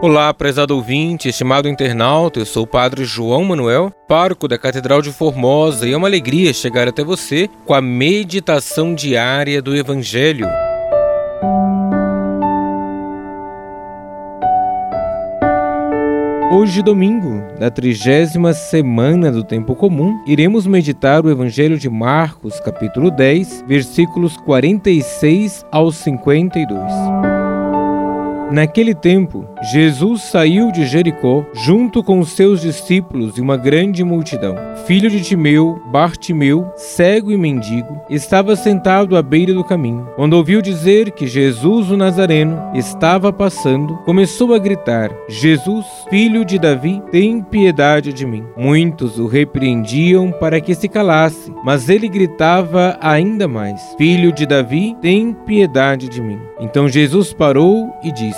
Olá, prezado ouvinte, estimado internauta, eu sou o Padre João Manuel, pároco da Catedral de Formosa, e é uma alegria chegar até você com a meditação diária do Evangelho. Hoje, domingo, da trigésima semana do Tempo Comum, iremos meditar o Evangelho de Marcos, capítulo 10, versículos 46 ao 52. Naquele tempo, Jesus saiu de Jericó junto com seus discípulos e uma grande multidão. Filho de Timeu, Bartimeu, cego e mendigo, estava sentado à beira do caminho. Quando ouviu dizer que Jesus o Nazareno estava passando, começou a gritar: Jesus, filho de Davi, tem piedade de mim. Muitos o repreendiam para que se calasse, mas ele gritava ainda mais: Filho de Davi, tem piedade de mim. Então Jesus parou e disse: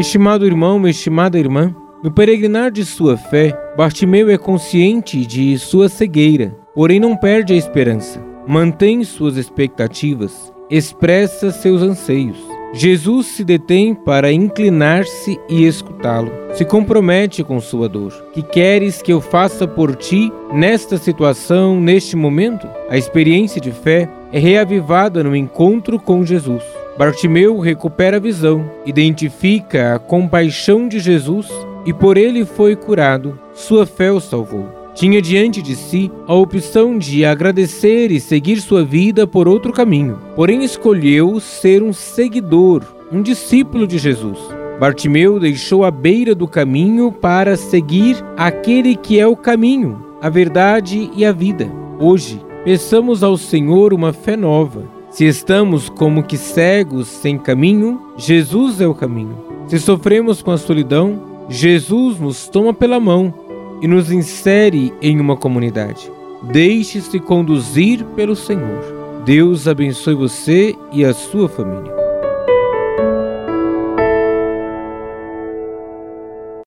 Estimado irmão, estimada irmã, no peregrinar de sua fé, Bartimeu é consciente de sua cegueira, porém não perde a esperança. Mantém suas expectativas, expressa seus anseios. Jesus se detém para inclinar-se e escutá-lo. Se compromete com sua dor. Que queres que eu faça por ti nesta situação, neste momento? A experiência de fé é reavivada no encontro com Jesus. Bartimeu recupera a visão, identifica a compaixão de Jesus e por ele foi curado. Sua fé o salvou. Tinha diante de si a opção de agradecer e seguir sua vida por outro caminho, porém escolheu ser um seguidor, um discípulo de Jesus. Bartimeu deixou a beira do caminho para seguir aquele que é o caminho, a verdade e a vida. Hoje, peçamos ao Senhor uma fé nova se estamos como que cegos sem caminho, Jesus é o caminho. Se sofremos com a solidão, Jesus nos toma pela mão e nos insere em uma comunidade. Deixe-se conduzir pelo Senhor. Deus abençoe você e a sua família.